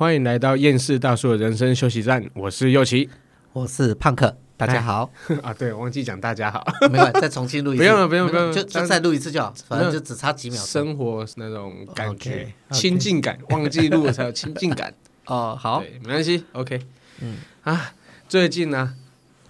欢迎来到厌世大叔的人生休息站，我是右奇，我是胖克，大家好。啊！对，忘记讲大家好，没关系，再重新录一次，不用了，不用，不用，就就再录一次就好，反正就只差几秒。生活那种感觉，亲近感，忘记录了才有亲近感。哦，好，没关系，OK，嗯。啊，最近呢，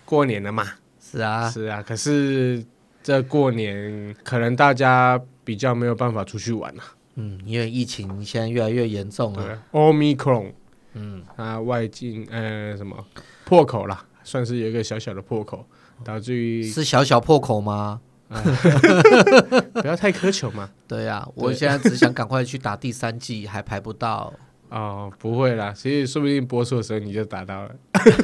过年了嘛，是啊，是啊，可是这过年可能大家比较没有办法出去玩了。嗯，因为疫情现在越来越严重了。对，Omicron，嗯，它外境呃什么破口啦，算是有一个小小的破口，导致于是小小破口吗？不要太苛求嘛。对呀，我现在只想赶快去打第三季，还排不到。哦，不会啦，其实说不定播出的时候你就打到了。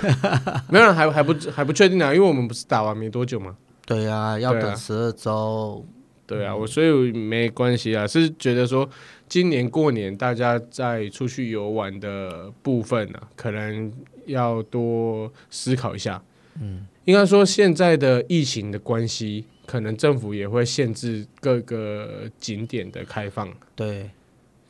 没有，还还不还不确定啊，因为我们不是打完没多久嘛？对呀，要等十二周。对啊，我所以没关系啊，是觉得说今年过年大家在出去游玩的部分呢、啊，可能要多思考一下。嗯，应该说现在的疫情的关系，可能政府也会限制各个景点的开放。对。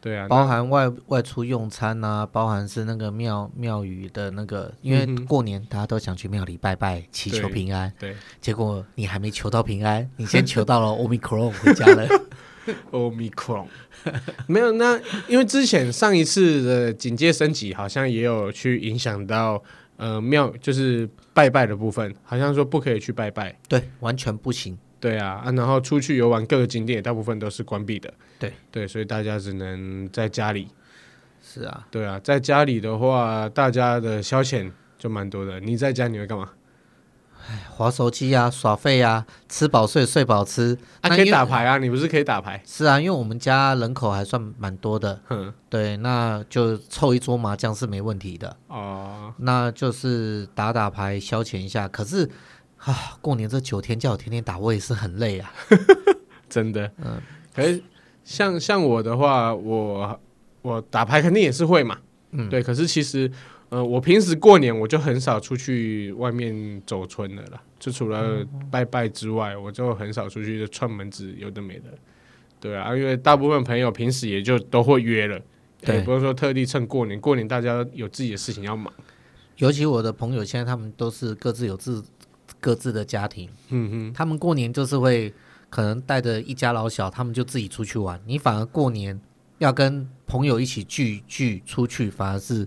对啊，包含外外出用餐啊，包含是那个庙庙宇的那个，因为过年大家都想去庙里拜拜，祈求平安。对，对，结果你还没求到平安，你先 求到了 Omicron 回家了。Omicron 没有，那因为之前上一次的警戒升级，好像也有去影响到呃庙，就是拜拜的部分，好像说不可以去拜拜，对，完全不行。对啊，啊，然后出去游玩各个景点，大部分都是关闭的。对对，所以大家只能在家里。是啊，对啊，在家里的话，大家的消遣就蛮多的。你在家你会干嘛？哎，滑手机啊，耍废啊，吃饱睡，睡饱吃。啊，可以打牌啊，你不是可以打牌？是啊，因为我们家人口还算蛮多的。嗯，对，那就凑一桌麻将是没问题的。哦，那就是打打牌消遣一下。可是。啊，过年这九天叫我天天打，我也是很累啊，真的。嗯，可是像像我的话，我我打牌肯定也是会嘛。嗯，对。可是其实，呃，我平时过年我就很少出去外面走春了啦，就除了拜拜之外，我就很少出去就串门子，有的没的。对啊，因为大部分朋友平时也就都会约了，对，不是说特地趁过年。过年大家有自己的事情要忙，尤其我的朋友现在他们都是各自有自。各自的家庭，嗯哼，他们过年就是会可能带着一家老小，他们就自己出去玩。你反而过年要跟朋友一起聚聚出去，反而是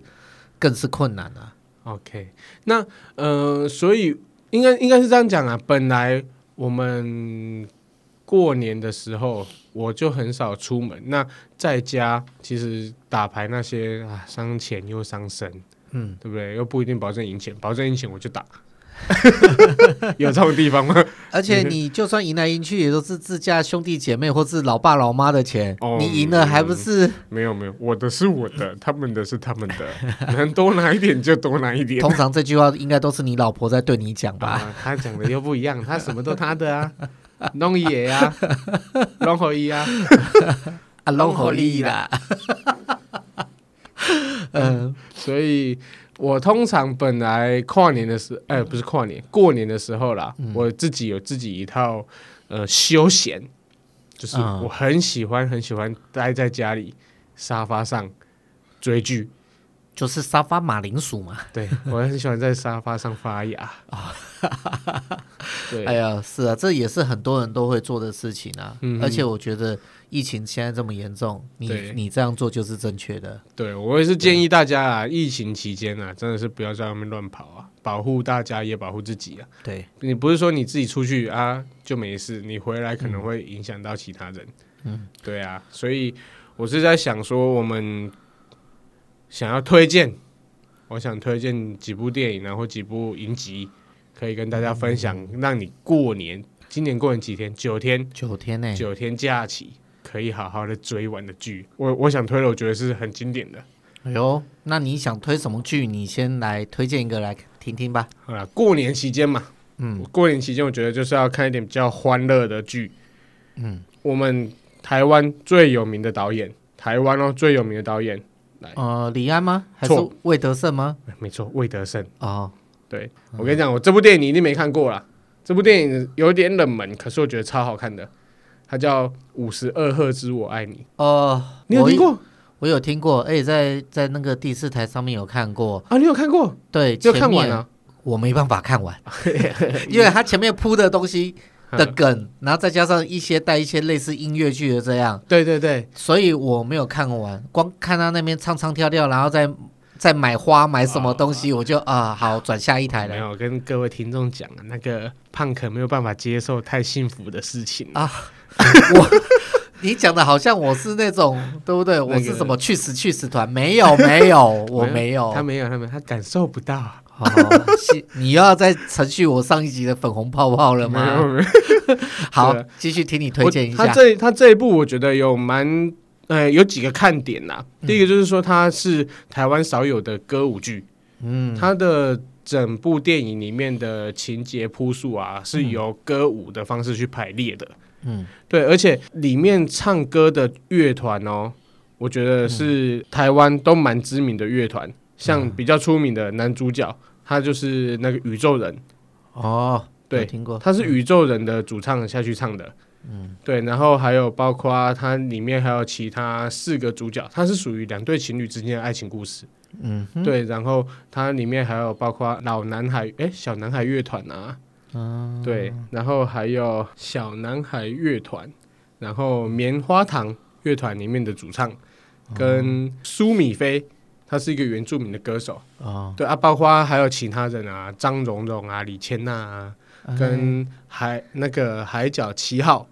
更是困难啊。OK，那呃，所以应该应该是这样讲啊。本来我们过年的时候，我就很少出门。那在家其实打牌那些啊，伤钱又伤身，嗯，对不对？又不一定保证赢钱，保证赢钱我就打。有这种地方吗？而且你就算赢来赢去，也都是自家兄弟姐妹或是老爸老妈的钱。哦、你赢了还不是？嗯、没有没有，我的是我的，他们的是他们的，能多拿一点就多拿一点。通常这句话应该都是你老婆在对你讲吧？啊、他讲的又不一样，他什么都他的啊，弄野 啊，弄好一啊，啊弄好利啦。嗯，所以。我通常本来跨年的时候，哎，不是跨年，过年的时候啦，嗯、我自己有自己一套呃休闲，就是我很喜欢很喜欢待在家里沙发上追剧，就是沙发马铃薯嘛。对，我很喜欢在沙发上发芽 啊。对，哎呀，是啊，这也是很多人都会做的事情啊，嗯、而且我觉得。疫情现在这么严重，你你这样做就是正确的。对，我也是建议大家啊，疫情期间啊，真的是不要在外面乱跑啊，保护大家也保护自己啊。对，你不是说你自己出去啊就没事，你回来可能会影响到其他人。嗯，对啊，所以我是在想说，我们想要推荐，我想推荐几部电影，然后几部影集，可以跟大家分享，嗯、让你过年，今年过年几天？九天，九天呢？九天假期。可以好好的追完的剧，我我想推了，我觉得是很经典的。哎呦，那你想推什么剧？你先来推荐一个来听听吧。好啦，过年期间嘛，嗯，过年期间我觉得就是要看一点比较欢乐的剧。嗯，我们台湾最有名的导演，台湾哦最有名的导演，来，呃，李安吗？还是魏德胜吗？没错，魏德胜。哦，对，我跟你讲，我这部电影你一定没看过啦。这部电影有点冷门，可是我觉得超好看的。它叫《五十二赫兹我爱你》哦，你有听过？我有听过，而且在在那个第四台上面有看过啊。你有看过？对，就看完了。我没办法看完，因为它前面铺的东西的梗，然后再加上一些带一些类似音乐剧的这样。对对对，所以我没有看完，光看他那边唱唱跳跳，然后再再买花买什么东西，我就啊好转下一台了。没有跟各位听众讲啊，那个胖可没有办法接受太幸福的事情啊。我。你讲的好像我是那种，对不对？我是什么去死去死团？没有没有，我没有。他没有，他没有，他感受不到。好，你又要再程序我上一集的粉红泡泡了吗？好，继续听你推荐一下。他这他这一部我觉得有蛮呃有几个看点呐。第一个就是说它是台湾少有的歌舞剧。嗯，它的整部电影里面的情节铺述啊，是由歌舞的方式去排列的。嗯，对，而且里面唱歌的乐团哦，我觉得是台湾都蛮知名的乐团，像比较出名的男主角，他就是那个宇宙人。哦，对，听过，他是宇宙人的主唱下去唱的，嗯，对，然后还有包括它里面还有其他四个主角，它是属于两对情侣之间的爱情故事，嗯，对，然后它里面还有包括老男孩，哎，小男孩乐团啊。嗯，对，然后还有小男孩乐团，然后棉花糖乐团里面的主唱跟苏米菲，他是一个原住民的歌手啊，对啊，包括还有其他人啊，张荣荣啊，李千娜啊，跟海那个海角七号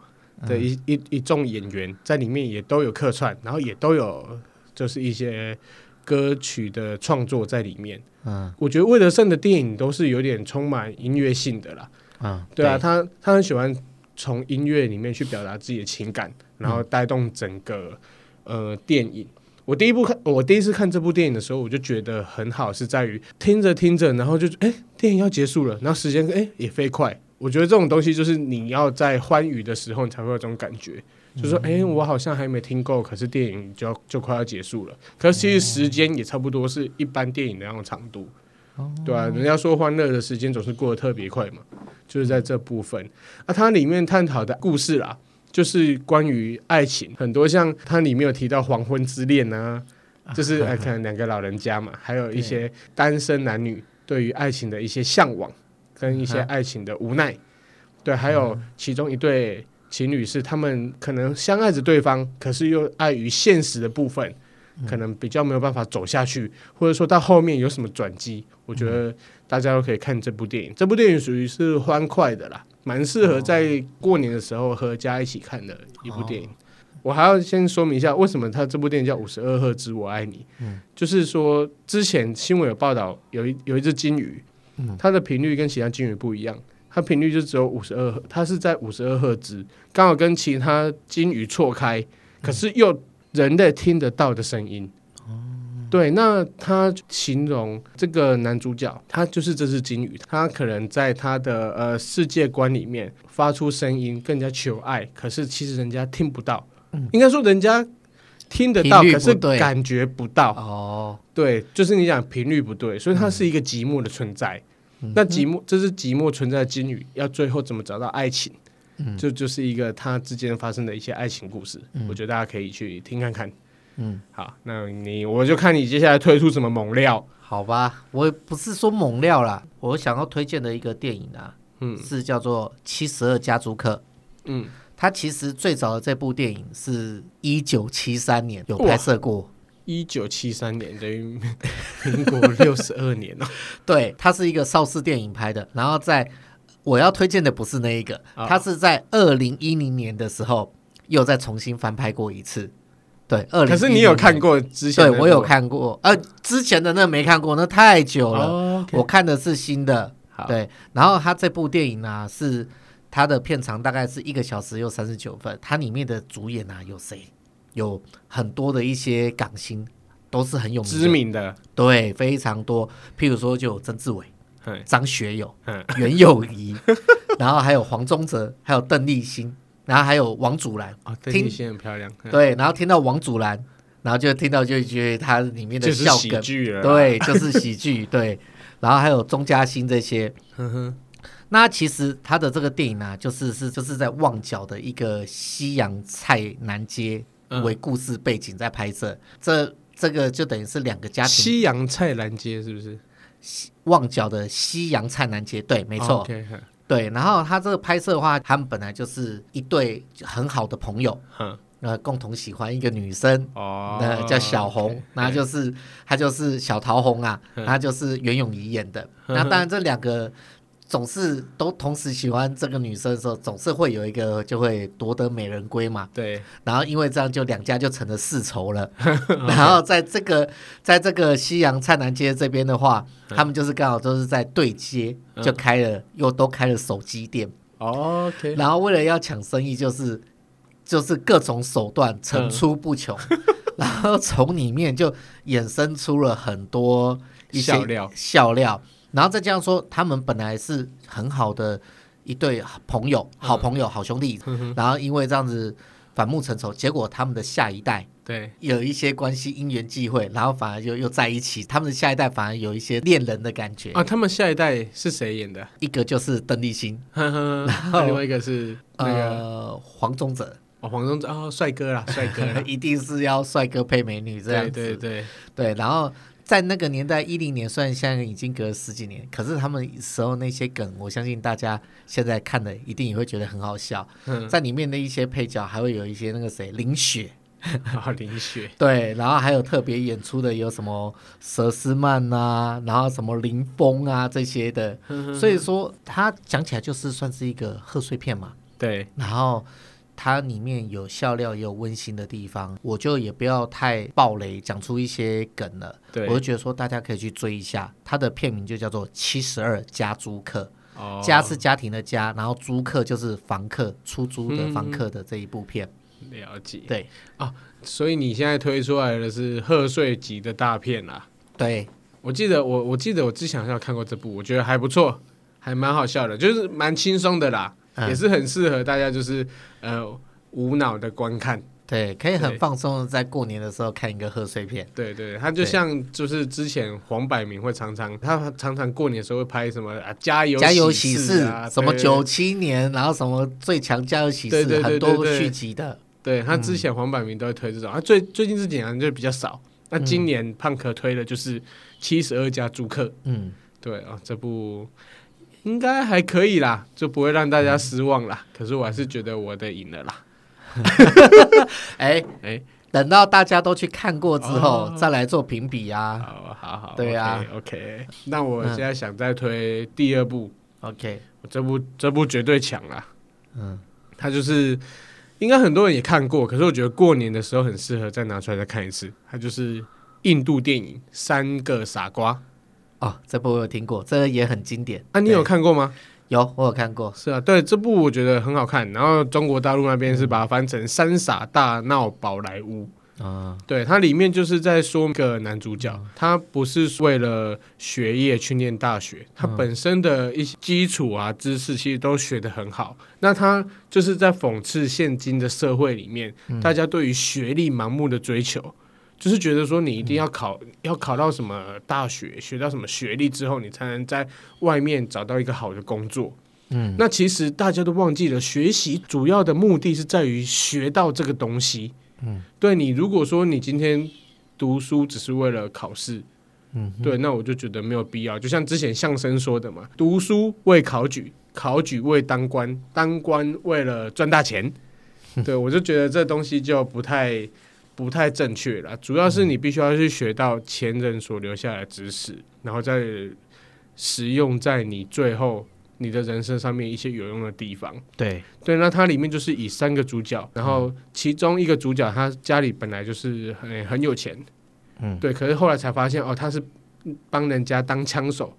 的一一一众演员在里面也都有客串，然后也都有就是一些歌曲的创作在里面。嗯，我觉得魏德胜的电影都是有点充满音乐性的啦。嗯，对啊，他他很喜欢从音乐里面去表达自己的情感，然后带动整个呃电影。我第一部看，我第一次看这部电影的时候，我就觉得很好，是在于听着听着，然后就哎，电影要结束了，然后时间哎也飞快。我觉得这种东西就是你要在欢愉的时候，你才会有这种感觉。就说，哎，我好像还没听够，可是电影就要就快要结束了。可是其实时间也差不多是一般电影的那种长度，对啊，人家说欢乐的时间总是过得特别快嘛，就是在这部分。啊，它里面探讨的故事啦，就是关于爱情，很多像它里面有提到黄昏之恋啊，就是可能两个老人家嘛，还有一些单身男女对于爱情的一些向往，跟一些爱情的无奈。对，还有其中一对。情侣是他们可能相爱着对方，可是又碍于现实的部分，可能比较没有办法走下去，或者说到后面有什么转机，我觉得大家都可以看这部电影。这部电影属于是欢快的啦，蛮适合在过年的时候和家一起看的一部电影。我还要先说明一下，为什么他这部电影叫《五十二赫兹我爱你》。就是说之前新闻有报道，有一有一只金鱼，它的频率跟其他金鱼不一样。它频率就只有五十二赫，它是在五十二赫兹，刚好跟其他金鱼错开，可是又人类听得到的声音。嗯、对，那他形容这个男主角，他就是这只金鱼，他可能在他的呃世界观里面发出声音，更加求爱，可是其实人家听不到，嗯、应该说人家听得到，可是感觉不到。哦，对，就是你讲频率不对，所以它是一个寂寞的存在。那寂寞，这是寂寞存在的金鱼，要最后怎么找到爱情？嗯，就就是一个他之间发生的一些爱情故事。嗯，我觉得大家可以去听看看。嗯，好，那你我就看你接下来推出什么猛料？好吧，我不是说猛料啦，我想要推荐的一个电影啊，嗯，是叫做《七十二家租客》。嗯，它其实最早的这部电影是一九七三年有拍摄过。一九七三年等于民国六十二年哦。对，它是一个邵氏电影拍的。然后在我要推荐的不是那一个，它是在二零一零年的时候又再重新翻拍过一次。对，二零。可是你有看过之前？对，我有看过。呃，之前的那没看过，那太久了。我看的是新的。对，然后他这部电影呢，是它的片长大概是一个小时又三十九分。它里面的主演啊有谁？有很多的一些港星都是很有名知名的，对，非常多。譬如说，就有曾志伟、张学友、袁咏仪，然后还有黄宗泽，还有邓丽欣，然后还有王祖蓝。啊，邓丽欣很漂亮。对，然后听到王祖蓝，然后就听到就觉得他里面的笑梗，对，就是喜剧。对，然后还有钟嘉欣这些。那其实他的这个电影呢，就是是就是在旺角的一个西洋菜南街。为故事背景在拍摄，这这个就等于是两个家庭。西洋菜南街是不是？旺角的西洋菜南街，对，没错。Okay, 对，然后他这个拍摄的话，他们本来就是一对很好的朋友，呃，共同喜欢一个女生，哦，那叫小红，那就是她就是小桃红啊，她就是袁咏仪演的。那当然这两个。总是都同时喜欢这个女生的时候，总是会有一个就会夺得美人归嘛。对。然后因为这样，就两家就成了世仇了。然后在这个在这个西洋菜南街这边的话，他们就是刚好都是在对接，就开了又都开了手机店。OK。然后为了要抢生意，就是就是各种手段层出不穷。然后从里面就衍生出了很多一些笑料笑料。然后再加上说，他们本来是很好的一对朋友、好朋友、好兄弟，嗯、然后因为这样子反目成仇，结果他们的下一代对有一些关系因缘际会，然后反而就又在一起。他们的下一代反而有一些恋人的感觉啊。他们下一代是谁演的？一个就是邓丽欣，然后另外一个是那个、呃、黄宗泽。哦，黄宗泽哦，帅哥啦，帅哥啦，一定是要帅哥配美女这样子。对对对对，然后。在那个年代，一零年，虽然现在已经隔了十几年，可是他们时候那些梗，我相信大家现在看的一定也会觉得很好笑。嗯、在里面的一些配角，还会有一些那个谁，林雪，啊，林雪，对，然后还有特别演出的有什么佘诗曼啊，然后什么林峰啊这些的，所以说他讲起来就是算是一个贺岁片嘛。对，然后。它里面有笑料，也有温馨的地方，我就也不要太暴雷，讲出一些梗了。对，我就觉得说大家可以去追一下，它的片名就叫做《七十二家租客》，哦，家是家庭的家，然后租客就是房客，出租的房客的这一部片。嗯、了解。对啊，所以你现在推出来的是贺岁级的大片啦。对，我记得我我记得我之前好像看过这部，我觉得还不错，还蛮好笑的，就是蛮轻松的啦。也是很适合大家，就是呃无脑的观看，对，可以很放松的在过年的时候看一个贺岁片。对对，他就像就是之前黄百鸣会常常，他常常过年的时候会拍什么啊加油加油喜事啊，什么九七年，然后什么最强加油喜事，很多续集的。对，他之前黄百鸣都会推这种，他最最近这几年就比较少。那今年胖可推的就是七十二家租客，嗯，对啊，这部。应该还可以啦，就不会让大家失望啦。嗯、可是我还是觉得我的赢了啦。哎 哎、欸，等到大家都去看过之后，哦、再来做评比啊。好好好，对啊。OK，那我现在想再推第二部。OK，我这部这部绝对强啦。嗯，它就是应该很多人也看过，可是我觉得过年的时候很适合再拿出来再看一次。它就是印度电影《三个傻瓜》。哦，这部我有听过，这个也很经典。啊，你有看过吗？有，我有看过。是啊，对，这部我觉得很好看。然后中国大陆那边是把它翻成《三傻大闹宝莱坞》啊。对，它里面就是在说一个男主角，他不是为了学业去念大学，他本身的一些基础啊知识其实都学得很好。那他就是在讽刺现今的社会里面，大家对于学历盲目的追求。就是觉得说你一定要考，嗯、要考到什么大学，学到什么学历之后，你才能在外面找到一个好的工作。嗯，那其实大家都忘记了，学习主要的目的是在于学到这个东西。嗯，对你如果说你今天读书只是为了考试，嗯，对，那我就觉得没有必要。就像之前相声说的嘛，读书为考举，考举为当官，当官为了赚大钱。嗯、对，我就觉得这东西就不太。不太正确啦，主要是你必须要去学到前人所留下来的知识，嗯、然后再使用在你最后你的人生上面一些有用的地方。对对，那它里面就是以三个主角，然后其中一个主角他家里本来就是很很有钱，嗯，对，可是后来才发现哦，他是帮人家当枪手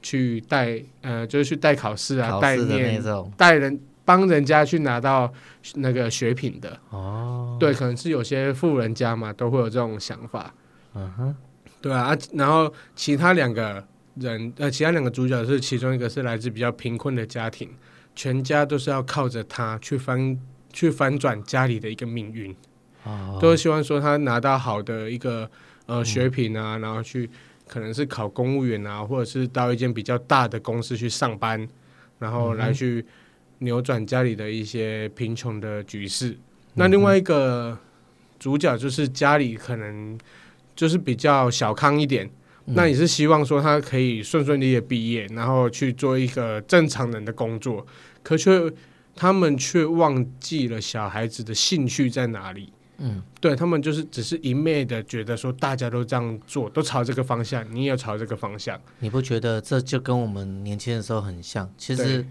去带，呃，就是去带考试啊，带念带人。帮人家去拿到那个学品的。哦，对，可能是有些富人家嘛，都会有这种想法，嗯哼，对啊，然后其他两个人，呃，其他两个主角是其中一个是来自比较贫困的家庭，全家都是要靠着他去翻去翻转家里的一个命运，哦，都希望说他拿到好的一个呃学品啊，嗯、然后去可能是考公务员啊，或者是到一间比较大的公司去上班，然后来去。扭转家里的一些贫穷的局势。那另外一个主角就是家里可能就是比较小康一点，嗯、那也是希望说他可以顺顺利利毕业，然后去做一个正常人的工作，可却他们却忘记了小孩子的兴趣在哪里。嗯，对他们就是只是一昧的觉得说大家都这样做，都朝这个方向，你也朝这个方向。你不觉得这就跟我们年轻的时候很像？其实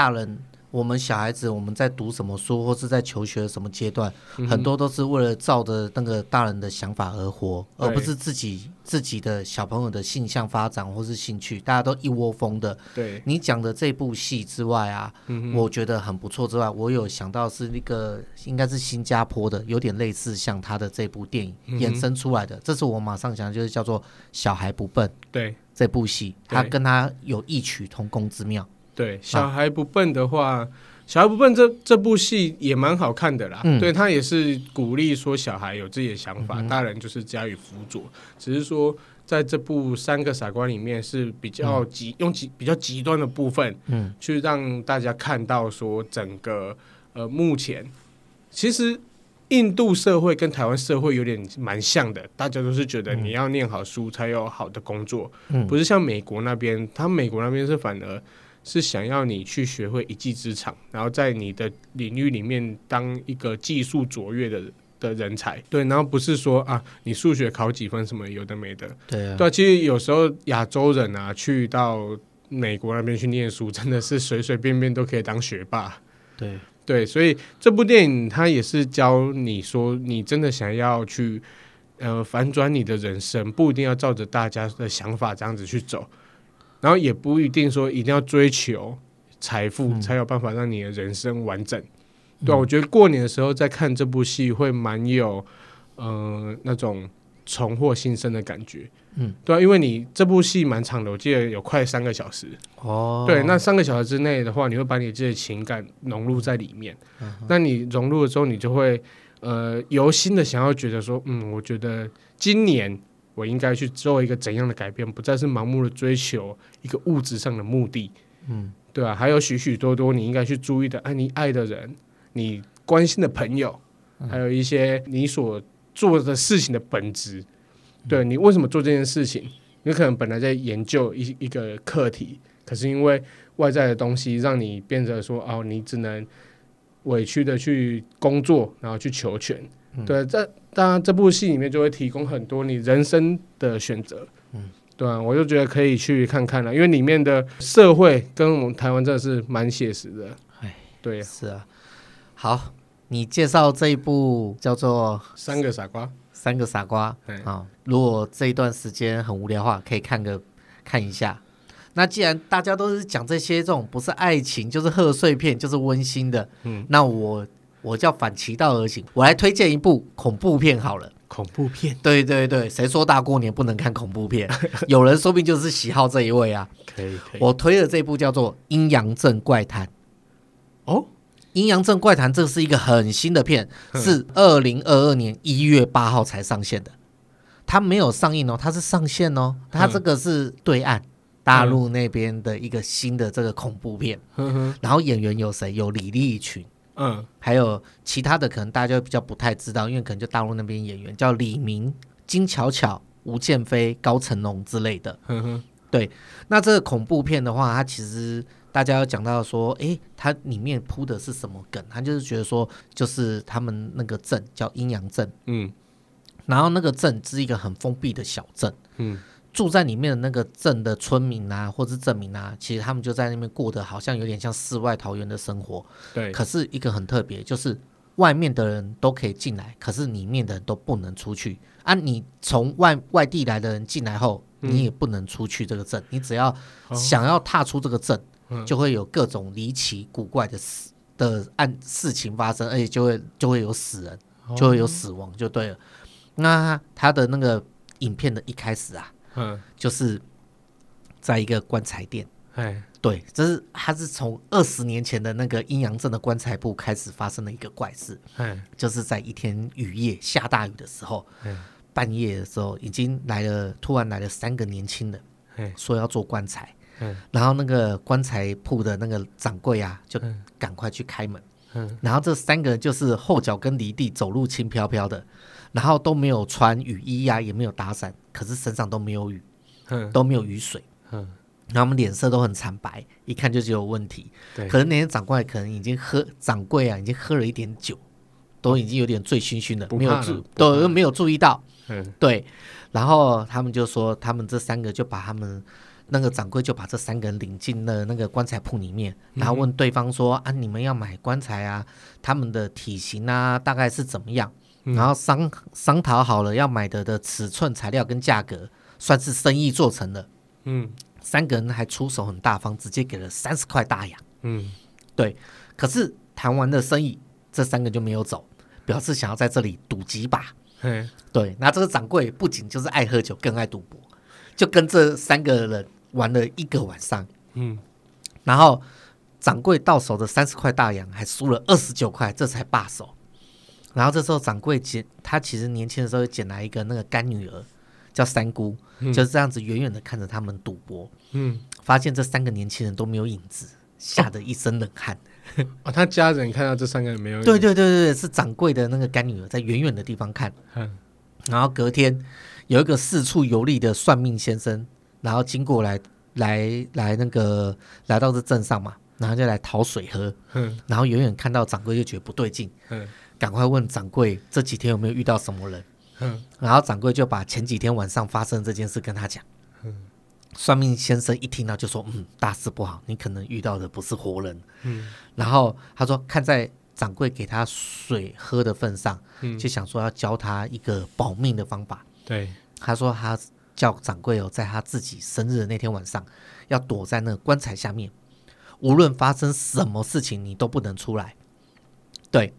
大人。我们小孩子，我们在读什么书，或是在求学什么阶段，嗯、很多都是为了照着那个大人的想法而活，而不是自己自己的小朋友的性向发展或是兴趣，大家都一窝蜂的。对你讲的这部戏之外啊，嗯、我觉得很不错。之外，我有想到是那个应该是新加坡的，有点类似像他的这部电影衍生出来的。嗯、这是我马上想，就是叫做《小孩不笨》。对这部戏，他跟他有异曲同工之妙。对，小孩不笨的话，啊、小孩不笨这这部戏也蛮好看的啦。嗯、对他也是鼓励说小孩有自己的想法，嗯、大人就是加以辅佐。只是说在这部《三个傻瓜》里面是比较极、嗯、用极比较极端的部分，嗯，去让大家看到说整个呃目前其实印度社会跟台湾社会有点蛮像的，大家都是觉得你要念好书才有好的工作，嗯，不是像美国那边，他美国那边是反而。是想要你去学会一技之长，然后在你的领域里面当一个技术卓越的的人才，对，然后不是说啊，你数学考几分什么有的没的，对啊，对，其实有时候亚洲人啊，去到美国那边去念书，真的是随随便便都可以当学霸，对。对，所以这部电影它也是教你说，你真的想要去呃反转你的人生，不一定要照着大家的想法这样子去走。然后也不一定说一定要追求财富才有办法让你的人生完整，嗯、对、啊、我觉得过年的时候再看这部戏会蛮有，呃，那种重获新生的感觉。嗯，对啊，因为你这部戏蛮长的，我记得有快三个小时。哦，对，那三个小时之内的话，你会把你自己的情感融入在里面。嗯、那你融入了之后，你就会呃由心的想要觉得说，嗯，我觉得今年。我应该去做一个怎样的改变？不再是盲目的追求一个物质上的目的，嗯，对啊，还有许许多多你应该去注意的，爱你爱的人，你关心的朋友，还有一些你所做的事情的本质。对，你为什么做这件事情？你可能本来在研究一一个课题，可是因为外在的东西让你变得说哦，你只能委屈的去工作，然后去求全。对，这当然这部戏里面就会提供很多你人生的选择，嗯，对啊，我就觉得可以去看看了，因为里面的社会跟我们台湾真的是蛮写实的，哎，对，是啊。好，你介绍这一部叫做《三个傻瓜》，三个傻瓜，啊，如果这一段时间很无聊的话，可以看个看一下。那既然大家都是讲这些这种不是爱情就是贺岁片就是温馨的，嗯，那我。我叫反其道而行，我来推荐一部恐怖片好了。恐怖片，对对对，谁说大过年不能看恐怖片？有人说不定就是喜好这一位啊。可以可以，我推的这部叫做《阴阳镇怪谈》。哦，《阴阳镇怪谈》这是一个很新的片，是二零二二年一月八号才上线的。它没有上映哦，它是上线哦。它这个是对岸大陆那边的一个新的这个恐怖片。然后演员有谁？有李立群。嗯，还有其他的可能大家就比较不太知道，因为可能就大陆那边演员叫李明、金巧巧、吴建飞、高成龙之类的。对。那这个恐怖片的话，它其实大家要讲到说，诶，它里面铺的是什么梗？他就是觉得说，就是他们那个镇叫阴阳镇，嗯，然后那个镇是一个很封闭的小镇，嗯。住在里面的那个镇的村民啊，或是镇民啊，其实他们就在那边过得好像有点像世外桃源的生活。对。可是一个很特别，就是外面的人都可以进来，可是里面的人都不能出去。啊，你从外外地来的人进来后，你也不能出去这个镇。嗯、你只要想要踏出这个镇，哦、就会有各种离奇古怪的事的案事情发生，而且就会就会有死人，就会有死亡，就对了。哦、那他的那个影片的一开始啊。嗯，就是在一个棺材店，哎，对，这是他是从二十年前的那个阴阳镇的棺材铺开始发生的一个怪事，嗯，就是在一天雨夜下大雨的时候，嗯，半夜的时候已经来了，突然来了三个年轻人，嗯，说要做棺材，嗯，然后那个棺材铺的那个掌柜啊，就赶快去开门，嗯，然后这三个人就是后脚跟离地，走路轻飘飘的，然后都没有穿雨衣呀、啊，也没有打伞，可是身上都没有雨，嗯，都没有雨水，嗯，然后我们脸色都很惨白，一看就是有问题。对，可能那天掌柜可能已经喝，掌柜啊已经喝了一点酒，都已经有点醉醺醺的，没有注都没有注意到，嗯，对，然后他们就说，他们这三个就把他们。那个掌柜就把这三个人领进了那个棺材铺里面，然后问对方说：“啊，你们要买棺材啊？他们的体型啊，大概是怎么样？然后商商讨好了要买的的尺寸、材料跟价格，算是生意做成了。嗯，三个人还出手很大方，直接给了三十块大洋。嗯，对。可是谈完的生意，这三个就没有走，表示想要在这里赌几把。嗯，对。那这个掌柜不仅就是爱喝酒，更爱赌博，就跟这三个人。玩了一个晚上，嗯，然后掌柜到手的三十块大洋还输了二十九块，这才罢手。然后这时候掌柜捡，他其实年轻的时候捡来一个那个干女儿，叫三姑，嗯、就是这样子远远的看着他们赌博，嗯，发现这三个年轻人都没有影子，吓得一身冷汗。他家人看到这三个人没有影子，对对对对，是掌柜的那个干女儿在远远的地方看，嗯，然后隔天有一个四处游历的算命先生。然后经过来来来那个来到这镇上嘛，然后就来讨水喝。嗯，然后远远看到掌柜就觉得不对劲。嗯，赶快问掌柜这几天有没有遇到什么人。嗯，然后掌柜就把前几天晚上发生这件事跟他讲。嗯，算命先生一听到就说：“嗯，大事不好，你可能遇到的不是活人。”嗯，然后他说看在掌柜给他水喝的份上，嗯，就想说要教他一个保命的方法。对，他说他。叫掌柜哦，在他自己生日的那天晚上，要躲在那个棺材下面，无论发生什么事情，你都不能出来。对，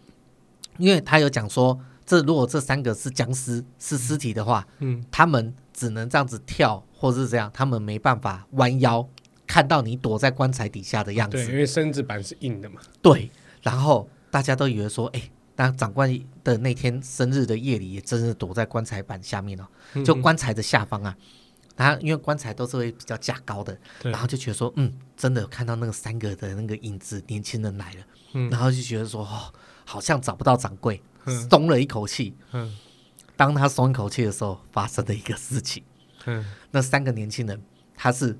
因为他有讲说，这如果这三个是僵尸，是尸体的话，嗯，他们只能这样子跳，或是这样，他们没办法弯腰看到你躲在棺材底下的样子。对，因为身子板是硬的嘛。对，然后大家都以为说，哎。那长官的那天生日的夜里，也真是躲在棺材板下面哦，就棺材的下方啊。他因为棺材都是会比较架高的，然后就觉得说，嗯，真的有看到那个三个的那个影子，年轻人来了。然后就觉得说，哦，好像找不到掌柜，松了一口气。当他松一口气的时候，发生了一个事情。那三个年轻人，他是。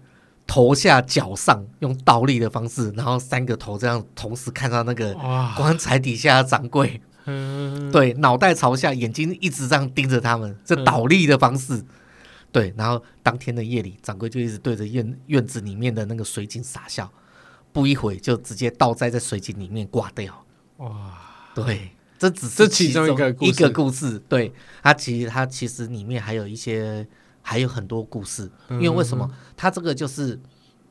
头下脚上用倒立的方式，然后三个头这样同时看到那个棺材底下的掌柜，对，脑袋朝下，眼睛一直这样盯着他们，这倒立的方式，对，然后当天的夜里，掌柜就一直对着院院子里面的那个水井傻笑，不一会就直接倒在这水井里面挂掉。哇，对，这只是其中一个一个故事，对，它其实它其实里面还有一些。还有很多故事，因为为什么？它这个就是，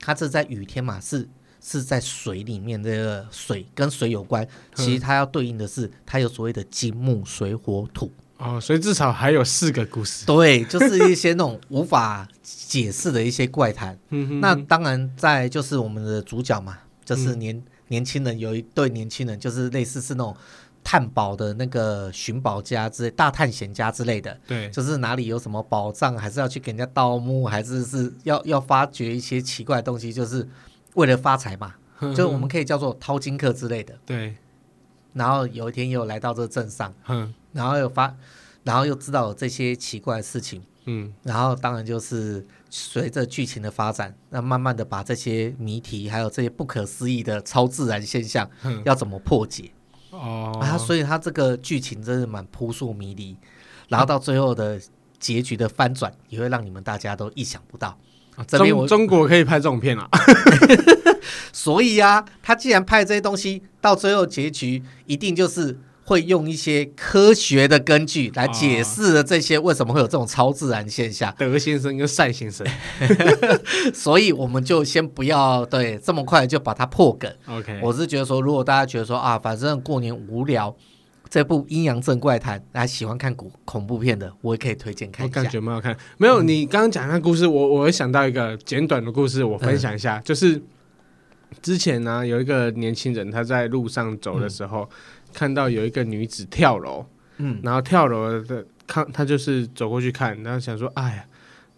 它这在雨天嘛，是是在水里面，这个水跟水有关。其实它要对应的是，它有所谓的金木水火土。哦，所以至少还有四个故事。对，就是一些那种无法解释的一些怪谈。那当然，在就是我们的主角嘛，就是年年轻人，有一对年轻人，就是类似是那种。探宝的那个寻宝家之类，大探险家之类的，对，就是哪里有什么宝藏，还是要去给人家盗墓，还是是要要发掘一些奇怪的东西，就是为了发财嘛。就我们可以叫做淘金客之类的。对。然后有一天又来到这个镇上，嗯，然后又发，然后又知道有这些奇怪的事情，嗯，然后当然就是随着剧情的发展，那慢慢的把这些谜题，还有这些不可思议的超自然现象，要怎么破解？哦，啊，所以他这个剧情真的蛮扑朔迷离，然后到最后的结局的翻转，也会让你们大家都意想不到。啊、这边我中国可以拍这种片啊，所以啊，他既然拍这些东西，到最后结局一定就是。会用一些科学的根据来解释了这些为什么会有这种超自然现象。德先生跟赛先生，所以我们就先不要对这么快就把它破梗。OK，我是觉得说，如果大家觉得说啊，反正过年无聊，这部《阴阳镇怪谈》，大家喜欢看恐恐怖片的，我也可以推荐看一下。我感觉蛮好看。没有，你刚刚讲那故事，我我会想到一个简短的故事，我分享一下，嗯、就是之前呢、啊，有一个年轻人他在路上走的时候。嗯看到有一个女子跳楼，嗯，然后跳楼的看他就是走过去看，然后想说，哎呀，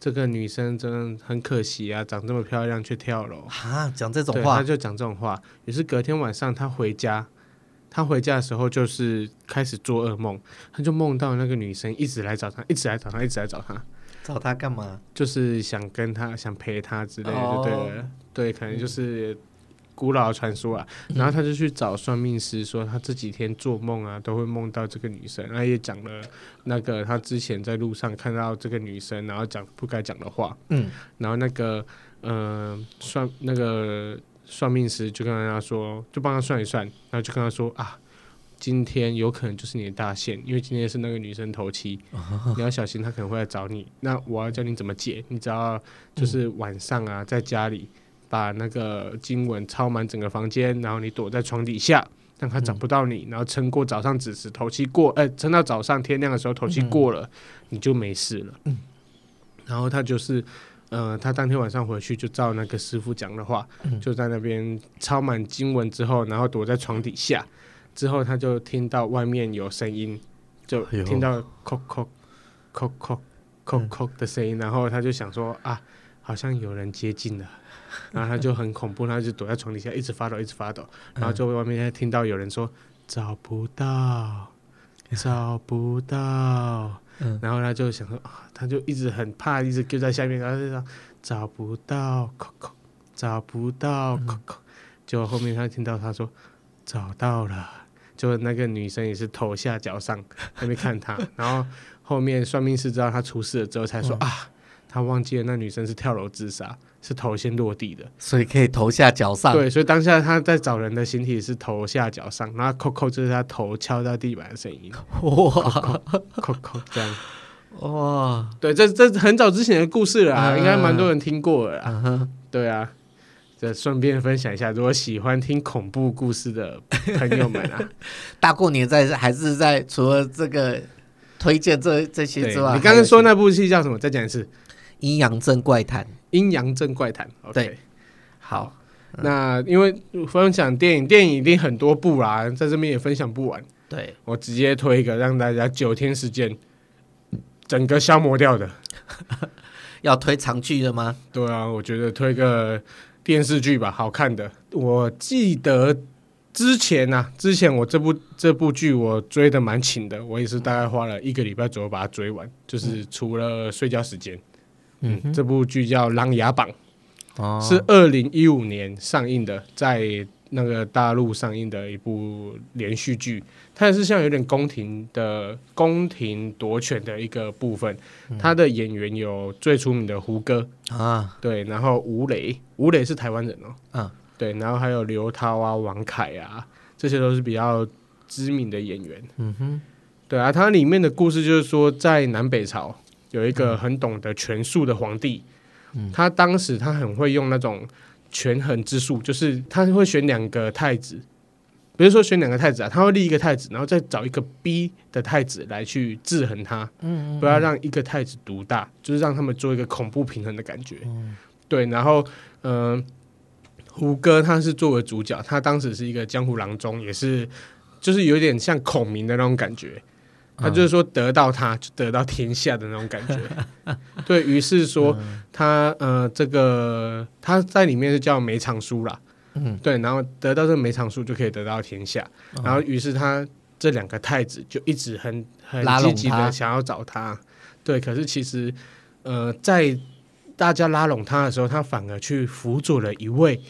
这个女生真的很可惜啊，长这么漂亮却跳楼啊，讲这种话，他就讲这种话。于是隔天晚上他回家，他回家的时候就是开始做噩梦，他就梦到那个女生一直来找他，一直来找他，一直来找他。找他干嘛？就是想跟他，想陪他之类的，对了。Oh. 对，可能就是古老的传说啊。嗯、然后他就去找算命师，说他这几天做梦啊，都会梦到这个女生。然后也讲了那个他之前在路上看到这个女生，然后讲不该讲的话。嗯。然后那个嗯、呃，算那个算命师就跟他说，就帮他算一算，然后就跟他说啊。今天有可能就是你的大限，因为今天是那个女生头七，你要小心，她可能会来找你。那我要教你怎么解，你只要就是晚上啊，在家里把那个经文抄满整个房间，然后你躲在床底下，让他找不到你，然后撑过早上子时头七过，哎，撑到早上天亮的时候头七过了，你就没事了。然后他就是，呃，他当天晚上回去就照那个师傅讲的话，就在那边抄满经文之后，然后躲在床底下。之后他就听到外面有声音，就听到叩叩叩叩叩叩的声音，然后他就想说啊，好像有人接近了，然后他就很恐怖，他就躲在床底下一直发抖，一直发抖，然后就外面听到有人说找不到，找不到，然后他就想说啊，他就一直很怕，一直就在下面，然后就说找不到，找不到，叩叩，结果后面他听到他说找到了。就那个女生也是头下脚上还没看他，然后后面算命师知道他出事了之后才说、嗯、啊，他忘记了那女生是跳楼自杀，是头先落地的，所以可以头下脚上。对，所以当下他在找人的形体是头下脚上，然后扣扣就是他头敲到地板的声音。哇，扣扣这样。哇，对，这这很早之前的故事了啊，嗯、应该蛮多人听过了啊。对啊。这顺便分享一下，如果喜欢听恐怖故事的朋友们啊，大过年在还是在除了这个推荐这这些之外，你刚刚说那部戏叫什么？再讲一次，《阴阳镇怪谈》。阴阳镇怪谈。Okay、对，好，嗯、那因为分享电影，电影一定很多部啦，在这边也分享不完。对，我直接推一个，让大家九天时间整个消磨掉的。要推长剧的吗？对啊，我觉得推个。电视剧吧，好看的。我记得之前呐、啊，之前我这部这部剧我追的蛮勤的，我也是大概花了一个礼拜左右把它追完，就是除了睡觉时间。嗯，嗯，这部剧叫《琅琊榜》，哦，是二零一五年上映的，在。那个大陆上映的一部连续剧，它也是像有点宫廷的宫廷夺权的一个部分。他、嗯、的演员有最出名的胡歌。啊，对，然后吴磊，吴磊是台湾人哦，嗯、啊，对，然后还有刘涛啊、王凯啊，这些都是比较知名的演员。嗯哼，对啊，它里面的故事就是说，在南北朝有一个很懂得权术的皇帝，嗯、他当时他很会用那种。权衡之术就是他会选两个太子，比如说选两个太子啊，他会立一个太子，然后再找一个 B 的太子来去制衡他，嗯，嗯，不要让一个太子独大，就是让他们做一个恐怖平衡的感觉，嗯、对。然后，嗯、呃，胡歌他是作为主角，他当时是一个江湖郎中，也是就是有点像孔明的那种感觉。他就是说，得到他就得到天下的那种感觉。对，于是说他呃，这个他在里面是叫梅长苏啦，嗯，对，然后得到这个梅长苏就可以得到天下。然后于是他这两个太子就一直很很积极的想要找他。对，可是其实呃，在大家拉拢他的时候，他反而去辅佐了一位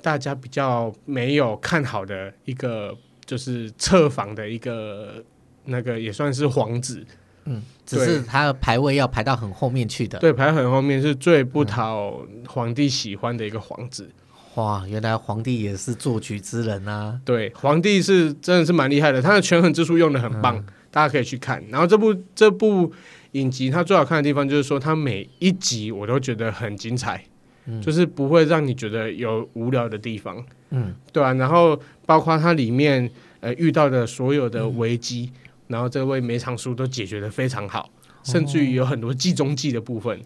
大家比较没有看好的一个，就是侧房的一个。那个也算是皇子，嗯，只是他的排位要排到很后面去的，对，排很后面是最不讨皇帝喜欢的一个皇子。哇，原来皇帝也是作曲之人啊！对，皇帝是真的是蛮厉害的，他的权衡之术用的很棒，嗯、大家可以去看。然后这部这部影集，它最好看的地方就是说，它每一集我都觉得很精彩，嗯、就是不会让你觉得有无聊的地方，嗯，对啊，然后包括它里面呃遇到的所有的危机。嗯然后这位梅长苏都解决的非常好，甚至于有很多计中计的部分，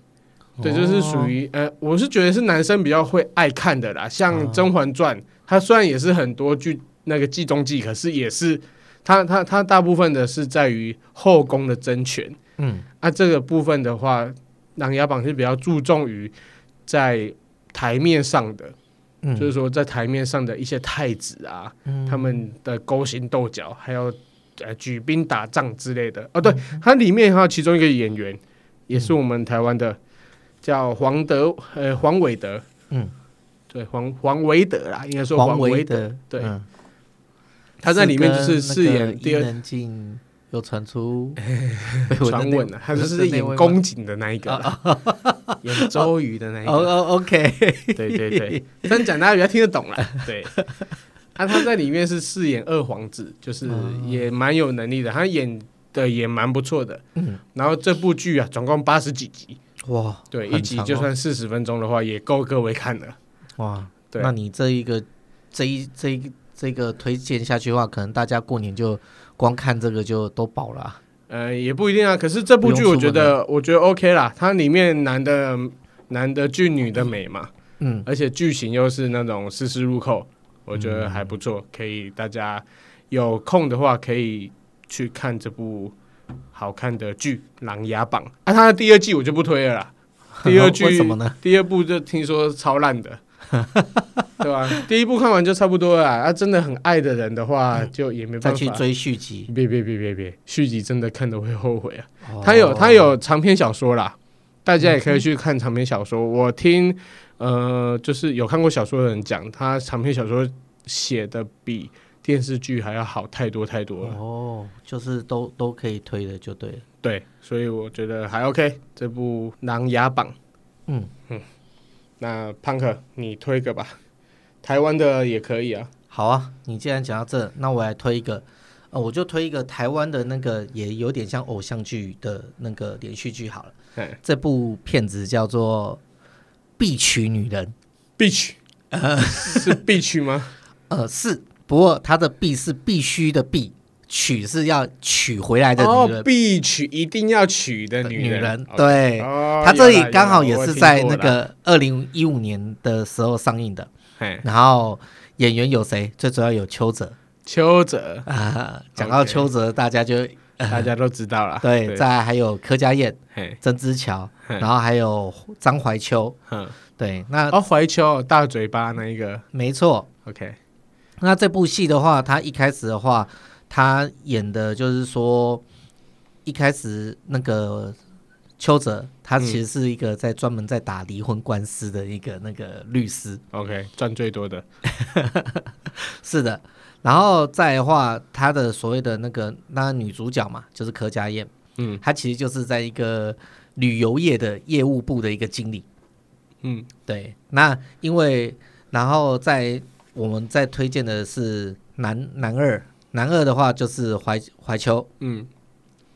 哦、对，就是属于呃，我是觉得是男生比较会爱看的啦。像《甄嬛传》，它虽然也是很多剧那个计中计，可是也是它它它大部分的是在于后宫的争权。嗯，啊，这个部分的话，《琅琊榜》是比较注重于在台面上的，嗯、就是说在台面上的一些太子啊，嗯、他们的勾心斗角，还有呃举兵打仗之类的。哦，对，嗯、它里面还有其中一个演员，也是我们台湾的，嗯、叫黄德呃黄伟德。嗯，对，黄黄维德啦，应该说黄维德。对，嗯、他在里面就是饰演第二。有传出 传闻了，他就 是演宫景的那一个，演周瑜的那一个。哦，OK，对对对，但讲大家比较听得懂了。对，他他在里面是饰演二皇子，就是也蛮有能力的，他演的也蛮不错的。嗯，然后这部剧啊，总共八十几集，哇，对，一集就算四十分钟的话，也够各位看了。哇，对，那你这一个这一这一这个推荐下去的话，可能大家过年就。光看这个就都饱了，啊，呃，也不一定啊。可是这部剧我觉得，我觉得 OK 啦。它里面男的男的俊，女的美嘛，嗯，而且剧情又是那种丝丝入扣，我觉得还不错。嗯、可以大家有空的话可以去看这部好看的剧《琅琊榜》啊。它的第二季我就不推了啦，第二季为什么呢？第二部就听说超烂的。对吧？第一部看完就差不多了。啊，真的很爱的人的话，就也没办法再去追续集。别别别别别，续集真的看的会后悔啊！他有他有长篇小说啦，大家也可以去看长篇小说。我听呃，就是有看过小说的人讲，他长篇小说写的比电视剧还要好太多太多了。哦，就是都都可以推的，就对了。对，所以我觉得还 OK。这部《琅琊榜》，嗯嗯。那胖克，你推个吧，台湾的也可以啊。好啊，你既然讲到这，那我来推一个，呃，我就推一个台湾的那个也有点像偶像剧的那个连续剧好了。嘿这部片子叫做《必娶女人》，必娶，呃，是必娶吗？呃，是，不过他的必是必须的必。娶是要娶回来的女人，必娶一定要娶的女人。对，他这里刚好也是在那个二零一五年的时候上映的。然后演员有谁？最主要有邱泽。邱泽啊，讲到邱泽，大家就 大家都知道了。对，在还有柯佳嬿、曾之乔，然后还有张怀秋。对，那哦，怀秋大嘴巴那一个，没错。OK，那这部戏的话，他一开始的话。他演的就是说，一开始那个邱泽，他其实是一个在专门在打离婚官司的一个那个律师。OK，赚最多的，是的。然后再的话，他的所谓的那个那女主角嘛，就是柯佳燕。嗯，她其实就是在一个旅游业的业务部的一个经理。嗯，对。那因为然后在我们在推荐的是男男二。男二的话就是怀怀秋，嗯，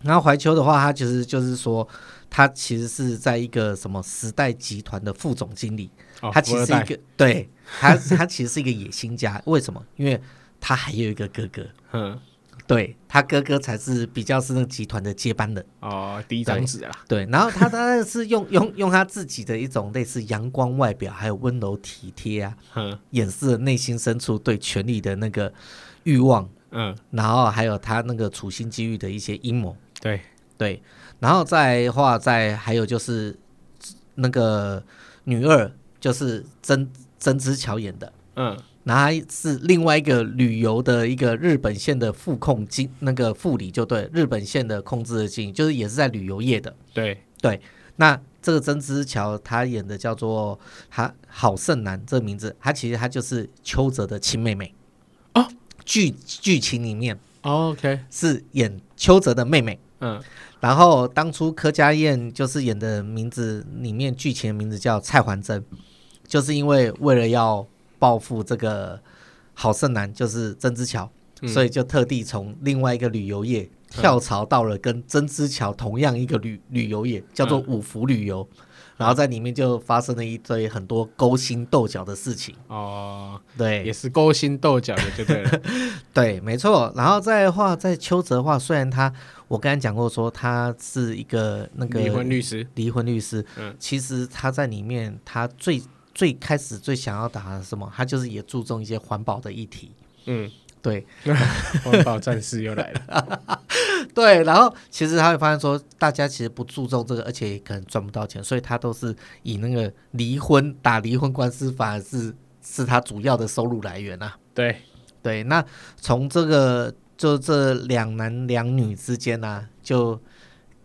然后怀秋的话，他其实就是说，他其实是在一个什么时代集团的副总经理，哦、他其实是一个，对他，他其实是一个野心家。为什么？因为他还有一个哥哥，嗯，对他哥哥才是比较是那个集团的接班人。哦，第一张纸啦。对，然后他当然是用 用用他自己的一种类似阳光外表，还有温柔体贴啊，嗯，掩饰了内心深处对权力的那个欲望。嗯，然后还有他那个处心积虑的一些阴谋，对。对，然后再话再还有就是那个女二就是曾曾之乔演的，嗯，然后是另外一个旅游的一个日本线的副控经那个副理就对，日本线的控制的经理，就是也是在旅游业的，对。对，那这个曾之乔他演的叫做他郝胜男这个名字，他其实他就是邱泽的亲妹妹。哦。剧剧情里面，OK。是演邱泽的妹妹，嗯，然后当初柯佳燕就是演的名字里面剧情的名字叫蔡环珍，就是因为为了要报复这个好胜男，就是曾之乔，所以就特地从另外一个旅游业跳槽到了跟曾之乔同样一个旅旅游业，叫做五福旅游。然后在里面就发生了一堆很多勾心斗角的事情。哦，对，也是勾心斗角的，就对了，对，没错。然后再话，在邱泽话，虽然他我刚才讲过说他是一个那个离婚律师，离婚律师，嗯，其实他在里面他最最开始最想要打的什么，他就是也注重一些环保的议题，嗯。对，环保战士又来了。对，然后其实他会发现说，大家其实不注重这个，而且可能赚不到钱，所以他都是以那个离婚打离婚官司，反而是是他主要的收入来源啊。对对，那从这个就这两男两女之间呢、啊，就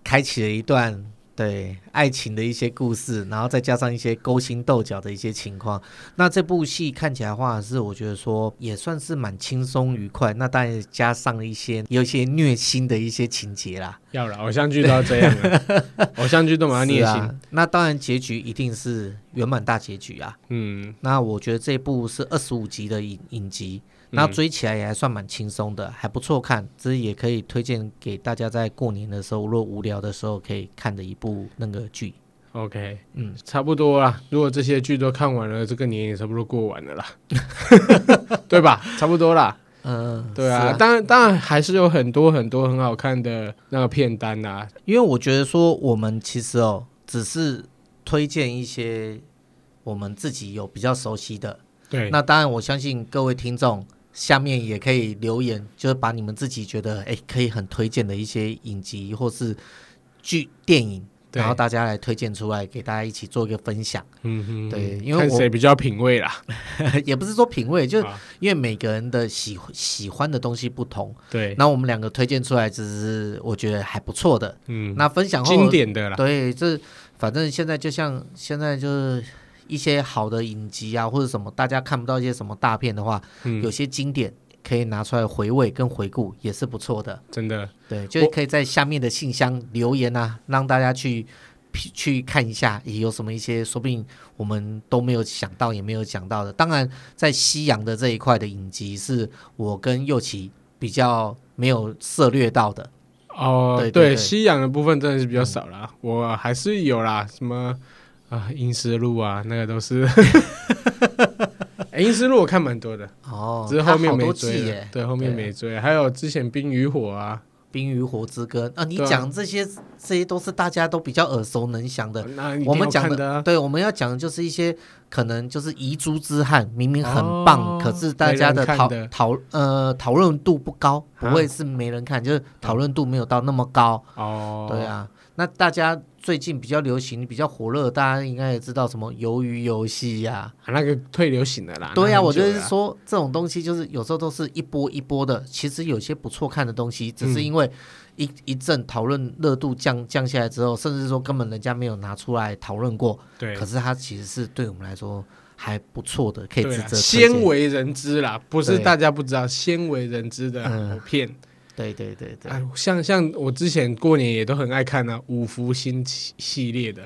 开启了一段。对爱情的一些故事，然后再加上一些勾心斗角的一些情况，那这部戏看起来的话是我觉得说也算是蛮轻松愉快。那当然加上了一些有一些虐心的一些情节啦。要了，偶像剧都要这样了，偶像剧都蛮虐心、啊。那当然结局一定是圆满大结局啊。嗯，那我觉得这部是二十五集的影影集。那追起来也还算蛮轻松的，还不错看，这是也可以推荐给大家在过年的时候，如果无聊的时候可以看的一部那个剧。OK，嗯，差不多啦。如果这些剧都看完了，这个年也差不多过完了啦，对吧？差不多啦。嗯，对啊。啊当然，当然还是有很多很多很好看的那个片单呐、啊。因为我觉得说，我们其实哦，只是推荐一些我们自己有比较熟悉的。对。那当然，我相信各位听众。下面也可以留言，就是把你们自己觉得哎可以很推荐的一些影集或是剧电影，然后大家来推荐出来，给大家一起做一个分享。嗯哼，对，因为我比较品味啦，也不是说品味，就是因为每个人的喜喜欢的东西不同。对，那我们两个推荐出来，只是我觉得还不错的。嗯，那分享后经典的啦。对，这反正现在就像现在就是。一些好的影集啊，或者什么大家看不到一些什么大片的话，嗯、有些经典可以拿出来回味跟回顾，也是不错的。真的，对，就是可以在下面的信箱留言啊，让大家去去看一下，也有什么一些说不定我们都没有想到，也没有讲到的。当然，在西洋的这一块的影集，是我跟右奇比较没有涉略到的。哦，对，对，对，西洋的部分真的是比较少啦，嗯、我还是有啦，什么。啊，阴尸路啊，那个都是。哎，阴尸路我看蛮多的哦，只是后面没追。对，后面没追。还有之前《冰与火》啊，《冰与火之歌》啊，你讲这些，这些都是大家都比较耳熟能详的。我们讲的，对，我们要讲的就是一些可能就是遗珠之憾，明明很棒，可是大家的讨讨呃讨论度不高，不会是没人看，就是讨论度没有到那么高。哦，对啊。那大家最近比较流行、比较火热，大家应该也知道什么鱿鱼游戏呀？那个退流行了啦。对呀、啊，我就是说这种东西就是有时候都是一波一波的。其实有些不错看的东西，只是因为一、嗯、一阵讨论热度降降下来之后，甚至说根本人家没有拿出来讨论过。对。可是它其实是对我们来说还不错的，可以值得鲜为人知啦，不是大家不知道，鲜为人知的好片。嗯对对对对，哎，像像我之前过年也都很爱看啊，五福星系列的，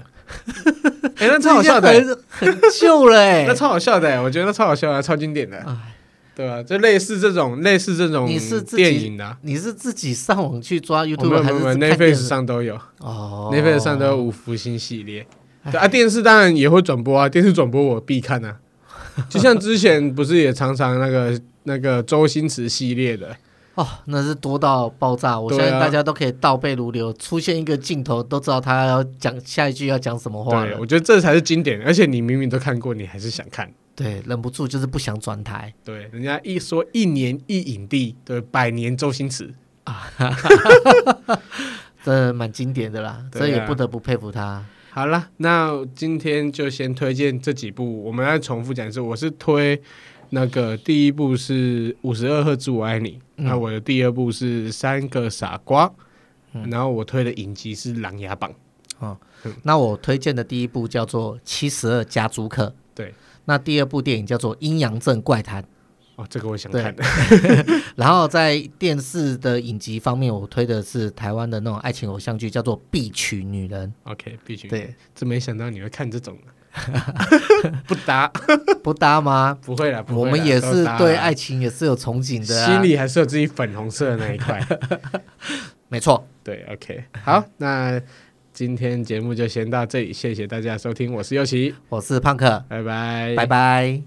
哎，那超好笑的，很旧了哎，那超好笑的，我觉得那超好笑啊，超经典的，对啊？就类似这种类似这种电影的，你是自己上网去抓 YouTube 还是 Netflix 上都有。哦，Netflix 上都有五福星系列，对啊，电视当然也会转播啊，电视转播我必看啊，就像之前不是也常常那个那个周星驰系列的。哦，那是多到爆炸！我相信大家都可以倒背如流，出现一个镜头都知道他要讲下一句要讲什么话。对，我觉得这才是经典，而且你明明都看过，你还是想看。对，忍不住就是不想转台。对，人家一说一年一影帝，对，百年周星驰啊，这蛮经典的啦，这也不得不佩服他。好了，那今天就先推荐这几部，我们来重复讲一次，我是推。那个第一部是五十二赫兹我爱你，那、嗯、我的第二部是三个傻瓜，嗯、然后我推的影集是《琅琊榜》哦。嗯、那我推荐的第一部叫做《七十二家租客》，对。那第二部电影叫做《阴阳镇怪谈》，哦，这个我想看的。然后在电视的影集方面，我推的是台湾的那种爱情偶像剧，叫做《必娶女人》。OK，必娶。对，真没想到你会看这种。不搭，不搭吗？不会啦，我们也是对爱情也是有憧憬的，心里还是有自己粉红色的那一块。没错，对，OK，好，那今天节目就先到这里，谢谢大家收听，我是尤琪，我是胖克，拜拜，拜拜。